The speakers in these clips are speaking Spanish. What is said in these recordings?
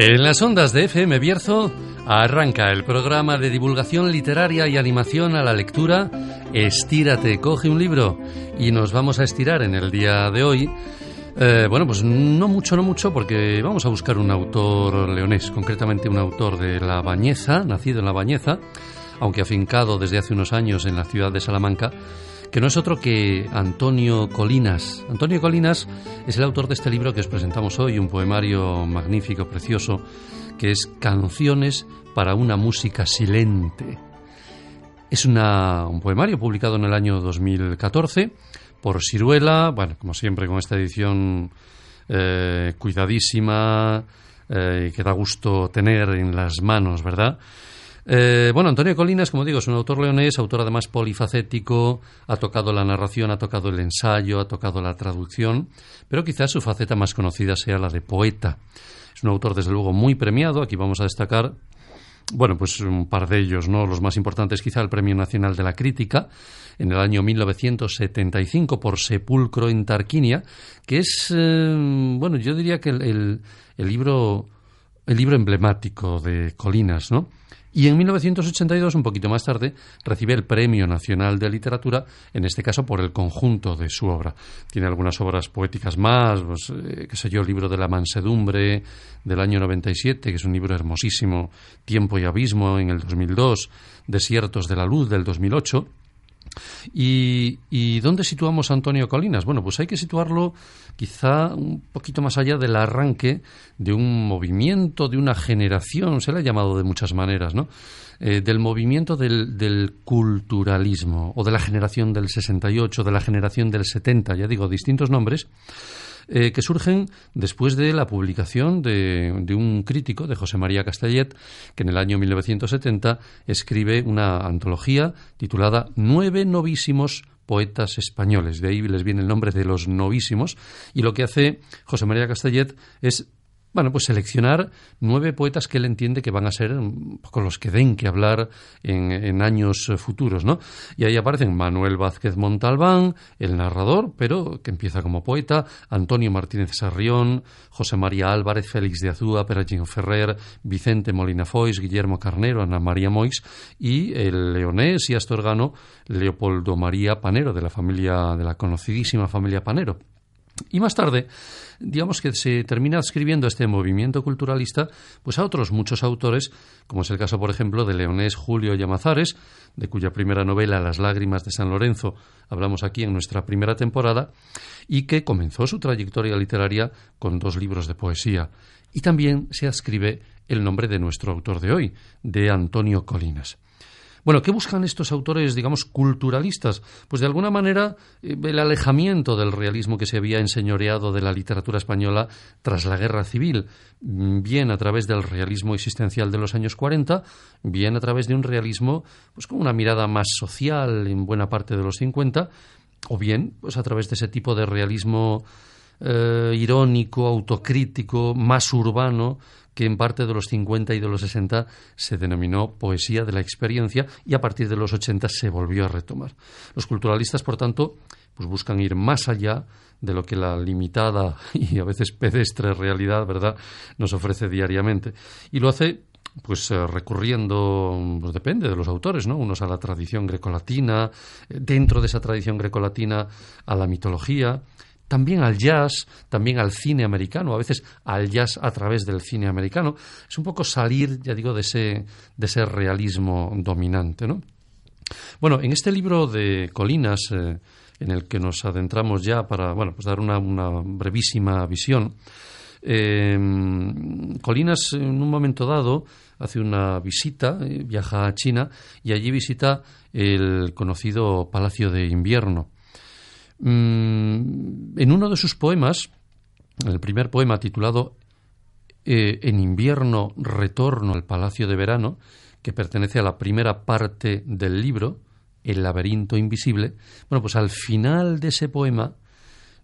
En las ondas de FM Bierzo arranca el programa de divulgación literaria y animación a la lectura Estírate, coge un libro y nos vamos a estirar en el día de hoy. Eh, bueno, pues no mucho, no mucho, porque vamos a buscar un autor leonés, concretamente un autor de La Bañeza, nacido en La Bañeza, aunque afincado desde hace unos años en la ciudad de Salamanca, que no es otro que Antonio Colinas. Antonio Colinas es el autor de este libro que os presentamos hoy, un poemario magnífico, precioso, que es Canciones para una música silente. Es un poemario publicado en el año 2014 por Siruela, bueno, como siempre con esta edición eh, cuidadísima, eh, que da gusto tener en las manos, ¿verdad? Eh, bueno, Antonio Colinas, como digo, es un autor leonés, autor además polifacético, ha tocado la narración, ha tocado el ensayo, ha tocado la traducción, pero quizás su faceta más conocida sea la de poeta. Es un autor, desde luego, muy premiado. Aquí vamos a destacar, bueno, pues un par de ellos, ¿no? Los más importantes, quizá el Premio Nacional de la Crítica, en el año 1975 por Sepulcro en Tarquinia, que es, eh, bueno, yo diría que el, el libro el libro emblemático de Colinas, ¿no? Y en 1982, un poquito más tarde, recibe el Premio Nacional de Literatura, en este caso por el conjunto de su obra. Tiene algunas obras poéticas más, pues, eh, qué sé yo, el libro de la mansedumbre del año 97, que es un libro hermosísimo, Tiempo y Abismo en el 2002, Desiertos de la Luz del 2008, ¿Y, dónde situamos Antonio Colinas? Bueno, pues hay que situarlo quizá un poquito más allá del arranque de un movimiento, de una generación, se le ha llamado de muchas maneras, ¿no? Eh, del movimiento del, del, culturalismo, o de la generación del 68, de la generación del 70, ya digo, distintos nombres, eh, que surgen después de la publicación de, un crítico, de José María Castellet, que en el año 1970 escribe una antología titulada Nueve novísimos poetas españoles. De ahí les viene el nombre de los novísimos. Y lo que hace José María Castellet es bueno, pues seleccionar nueve poetas que él entiende que van a ser un poco los que den que hablar en, años futuros, ¿no? Y ahí aparecen Manuel Vázquez Montalbán, el narrador, pero que empieza como poeta, Antonio Martínez Sarrión, José María Álvarez, Félix de Azúa, Peragín Ferrer, Vicente Molina Foix, Guillermo Carnero, Ana María Moix y el leonés y astorgano Leopoldo María Panero, de la familia, de la conocidísima familia Panero. Y más tarde, digamos que se termina escribiendo este movimiento culturalista pues a otros muchos autores, como es el caso, por ejemplo, de Leonés Julio Llamazares, de cuya primera novela Las lágrimas de San Lorenzo hablamos aquí en nuestra primera temporada, y que comenzó su trayectoria literaria con dos libros de poesía. Y también se ascribe el nombre de nuestro autor de hoy, de Antonio Colinas. Bueno, ¿qué buscan estos autores, digamos, culturalistas? Pues de alguna manera eh, el alejamiento del realismo que se había enseñoreado de la literatura española tras la guerra civil, mm, bien a través del realismo existencial de los años 40, bien a través de un realismo pues con una mirada más social en buena parte de los 50, o bien pues a través de ese tipo de realismo eh, irónico, autocrítico, más urbano, que en parte de los 50 y de los 60 se denominó poesía de la experiencia y a partir de los 80 se volvió a retomar. Los culturalistas, por tanto, pues buscan ir más allá de lo que la limitada y a veces pedestre realidad, ¿verdad?, nos ofrece diariamente. Y lo hace pues eh, recurriendo, pues depende de los autores, ¿no? Unos a la tradición grecolatina, eh, dentro de esa tradición grecolatina a la mitología, también al jazz, también al cine americano, a veces al jazz a través del cine americano. Es un poco salir, ya digo, de ese, de ese realismo dominante, ¿no? Bueno, en este libro de Colinas, eh, en el que nos adentramos ya para, bueno, pues dar una, brevísima visión, eh, Colinas en un momento dado hace una visita, eh, viaja a China y allí visita el conocido Palacio de Invierno. Mm, en uno de sus poemas, el primer poema titulado eh, En invierno retorno al palacio de verano, que pertenece a la primera parte del libro, El laberinto invisible, bueno, pues al final de ese poema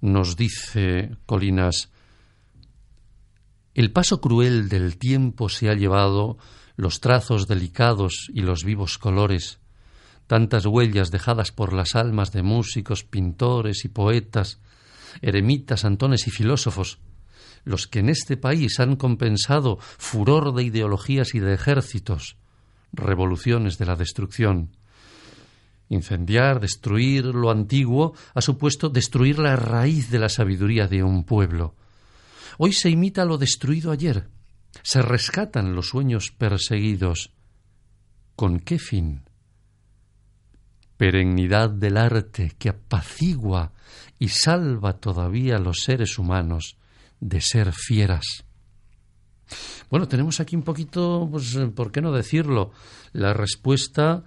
nos dice Colinas, el paso cruel del tiempo se ha llevado los trazos delicados y los vivos colores, tantas huellas dejadas por las almas de músicos, pintores y poetas, eremitas, antones y filósofos, los que en este país han compensado furor de ideologías y de ejércitos, revoluciones de la destrucción. Incendiar, destruir lo antiguo ha supuesto destruir la raíz de la sabiduría de un pueblo. Hoy se imita lo destruido ayer, se rescatan los sueños perseguidos. ¿Con qué fin? Perennidad del arte que apacigua y salva todavía a los seres humanos de ser fieras. Bueno, tenemos aquí un poquito, pues, ¿por qué no decirlo? La respuesta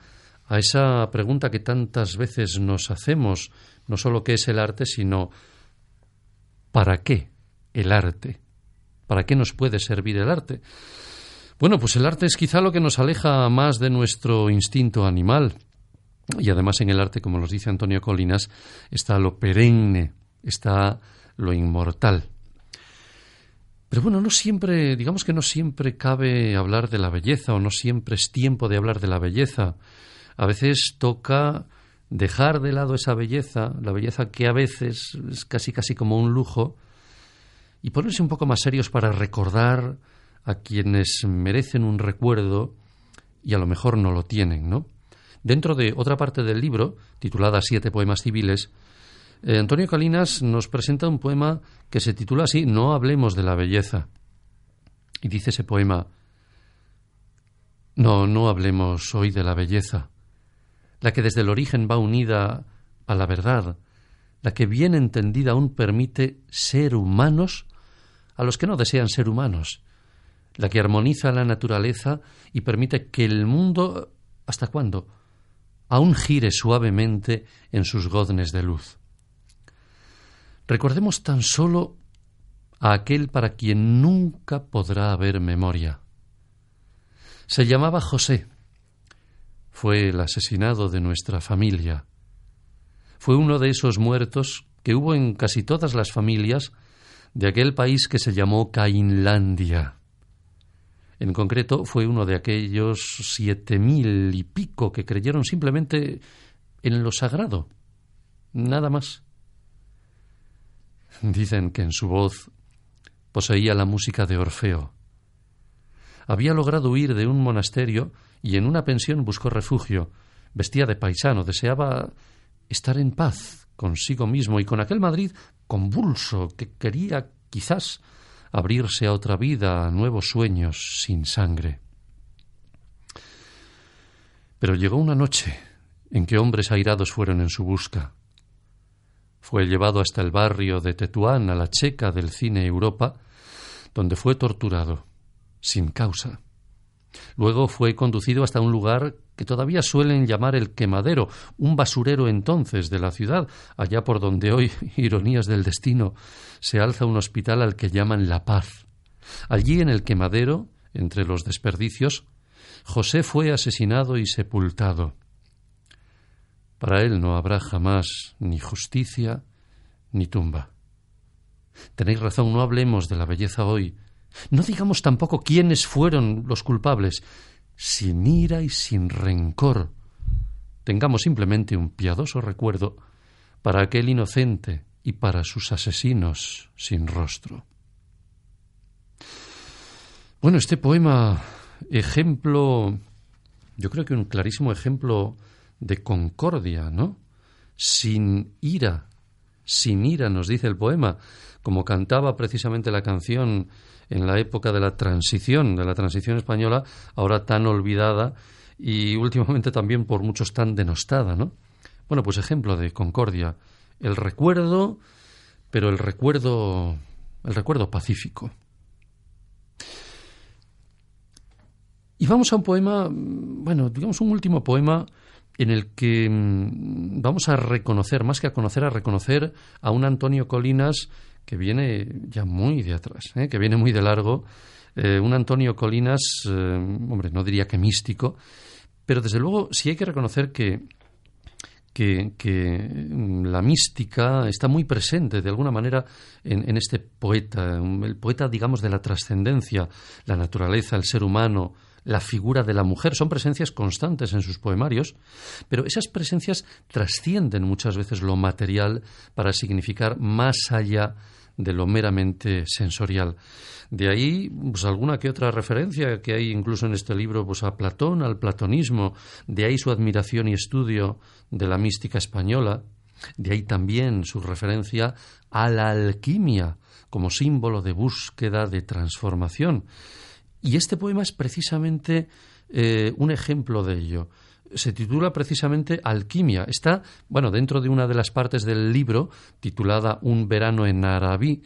a esa pregunta que tantas veces nos hacemos, no solo qué es el arte, sino ¿para qué el arte? ¿Para qué nos puede servir el arte? Bueno, pues el arte es quizá lo que nos aleja más de nuestro instinto animal. Y además en el arte, como nos dice Antonio Colinas, está lo perenne, está lo inmortal. Pero bueno, no siempre, digamos que no siempre cabe hablar de la belleza o no siempre es tiempo de hablar de la belleza. A veces toca dejar de lado esa belleza, la belleza que a veces es casi casi como un lujo, y ponerse un poco más serios para recordar a quienes merecen un recuerdo y a lo mejor no lo tienen, ¿no? Dentro de otra parte del libro, titulada Siete poemas civiles, eh, Antonio Calinas nos presenta un poema que se titula así No hablemos de la belleza. Y dice ese poema No, no hablemos hoy de la belleza, la que desde el origen va unida a la verdad, la que bien entendida aún permite ser humanos a los que no desean ser humanos, la que armoniza la naturaleza y permite que el mundo, ¿hasta cuándo?, aún gire suavemente en sus goznes de luz. Recordemos tan solo a aquel para quien nunca podrá haber memoria. Se llamaba José. Fue el asesinado de nuestra familia. Fue uno de esos muertos que hubo en casi todas las familias de aquel país que se llamó Cainlandia. En concreto, fue uno de aquellos siete mil y pico que creyeron simplemente en lo sagrado. Nada más. Dicen que en su voz poseía la música de Orfeo. Había logrado huir de un monasterio y en una pensión buscó refugio. Vestía de paisano, deseaba estar en paz consigo mismo y con aquel Madrid convulso que quería quizás abrirse a otra vida, a nuevos sueños sin sangre. Pero llegó una noche en que hombres airados fueron en su busca. Fue llevado hasta el barrio de Tetuán, a la checa del cine Europa, donde fue torturado, sin causa. Luego fue conducido hasta un lugar que todavía suelen llamar el quemadero, un basurero entonces de la ciudad, allá por donde hoy, ironías del destino, se alza un hospital al que llaman La Paz. Allí en el quemadero, entre los desperdicios, José fue asesinado y sepultado. Para él no habrá jamás ni justicia ni tumba. Tenéis razón, no hablemos de la belleza hoy. No digamos tampoco quiénes fueron los culpables. Sin ira y sin rencor. Tengamos simplemente un piadoso recuerdo para aquel inocente y para sus asesinos sin rostro. Bueno, este poema, ejemplo, yo creo que un clarísimo ejemplo de concordia, ¿no? Sin ira, sin ira, nos dice el poema, como cantaba precisamente la canción en la época de la transición, de la transición española, ahora tan olvidada y últimamente también por muchos tan denostada, ¿no? Bueno, pues ejemplo de concordia, el recuerdo, pero el recuerdo, el recuerdo pacífico. Y vamos a un poema, bueno, digamos un último poema en el que mm, vamos a reconocer, más que a conocer, a reconocer a un Antonio Colinas que viene ya muy de atrás, ¿eh? que viene muy de largo, eh, un Antonio Colinas, eh, hombre, no diría que místico, pero desde luego sí hay que reconocer que, que, mm, la mística está muy presente de alguna manera en, en este poeta, el poeta, digamos, de la trascendencia, la naturaleza, el ser humano, la figura de la mujer, son presencias constantes en sus poemarios, pero esas presencias trascienden muchas veces lo material para significar más allá de lo meramente sensorial. De ahí, pues alguna que otra referencia que hay incluso en este libro, pues a Platón, al platonismo, de ahí su admiración y estudio de la mística española, de ahí también su referencia a la alquimia como símbolo de búsqueda, de transformación. Y este poema es precisamente eh, un ejemplo de ello se titula precisamente Alquimia. Está, bueno, dentro de una de las partes del libro titulada Un verano en Arabí,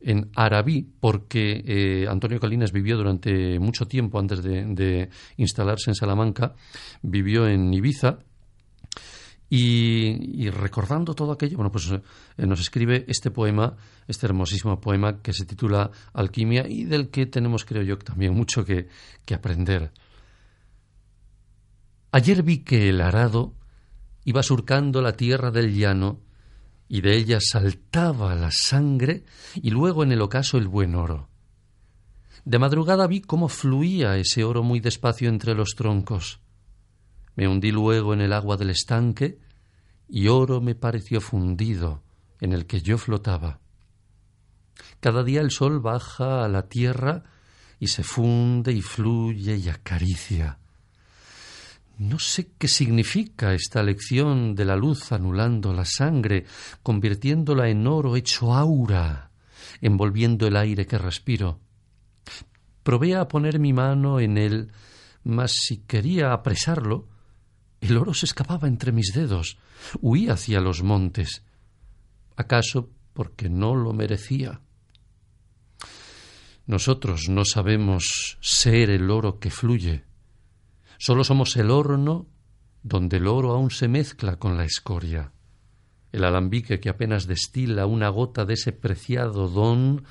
en Arabí, porque eh, Antonio Calinas vivió durante mucho tiempo antes de, instalarse en Salamanca, vivió en Ibiza. Y, recordando todo aquello, bueno, pues eh, nos escribe este poema, este hermosísimo poema que se titula Alquimia y del que tenemos, creo yo, también mucho que, que aprender. Ayer vi que el arado iba surcando la tierra del llano y de ella saltaba la sangre y luego en el ocaso el buen oro. De madrugada vi cómo fluía ese oro muy despacio entre los troncos. Me hundí luego en el agua del estanque y oro me pareció fundido en el que yo flotaba. Cada día el sol baja a la tierra y se funde y fluye y acaricia. No sé qué significa esta lección de la luz anulando la sangre, convirtiéndola en oro hecho aura, envolviendo el aire que respiro. Probé a poner mi mano en él, mas si quería apresarlo, el oro se escapaba entre mis dedos, huía hacia los montes. ¿Acaso porque no lo merecía? Nosotros no sabemos ser el oro que fluye Solo somos el horno donde el oro aún se mezcla con la escoria, el alambique que apenas destila una gota de ese preciado don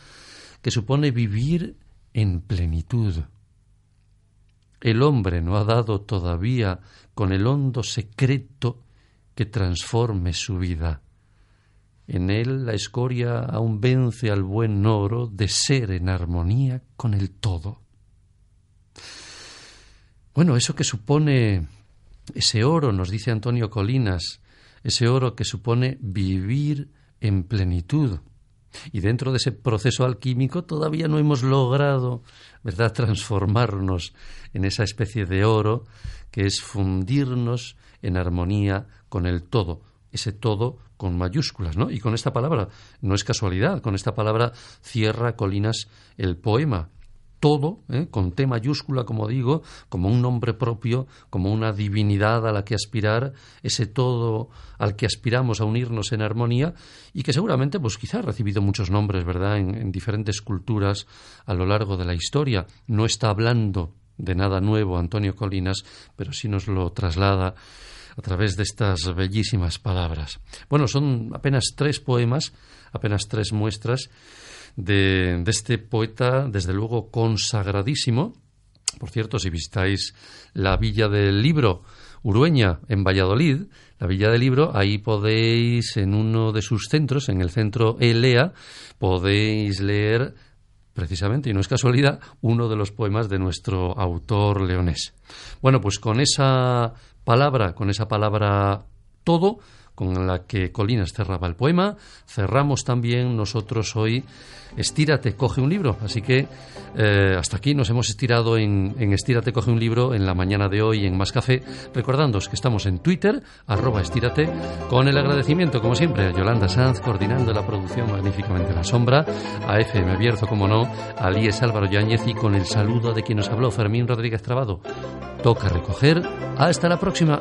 que supone vivir en plenitud. El hombre no ha dado todavía con el hondo secreto que transforme su vida. En él la escoria aún vence al buen oro de ser en armonía con el todo. Bueno, eso que supone ese oro, nos dice Antonio Colinas, ese oro que supone vivir en plenitud. Y dentro de ese proceso alquímico todavía no hemos logrado, ¿verdad?, transformarnos en esa especie de oro que es fundirnos en armonía con el todo, ese todo con mayúsculas, ¿no? Y con esta palabra, no es casualidad, con esta palabra cierra Colinas el poema todo, ¿eh? con T mayúscula, como digo, como un nombre propio, como una divinidad a la que aspirar, ese todo al que aspiramos a unirnos en armonía y que seguramente, pues quizá ha recibido muchos nombres, ¿verdad?, en, en diferentes culturas a lo largo de la historia. No está hablando de nada nuevo Antonio Colinas, pero sí nos lo traslada a través de estas bellísimas palabras. Bueno, son apenas tres poemas, apenas tres muestras de, este poeta, desde luego consagradísimo. Por cierto, si visitáis la Villa del Libro, Urueña, en Valladolid, la Villa del Libro, ahí podéis, en uno de sus centros, en el centro ELEA, podéis leer precisamente, y no es casualidad, uno de los poemas de nuestro autor leonés. Bueno, pues con esa palabra, con esa palabra todo, con la que Colinas cerraba el poema, cerramos también nosotros hoy Estírate, coge un libro. Así que eh, hasta aquí nos hemos estirado en, Estírate, coge un libro en la mañana de hoy en Más Café, recordándoos que estamos en Twitter, arroba estírate, con el agradecimiento, como siempre, a Yolanda Sanz, coordinando la producción magníficamente en la sombra, a FM Abierto, como no, a Líes Álvaro Yáñez y con el saludo de quien nos habló, Fermín Rodríguez Trabado. Toca recoger. Hasta la próxima.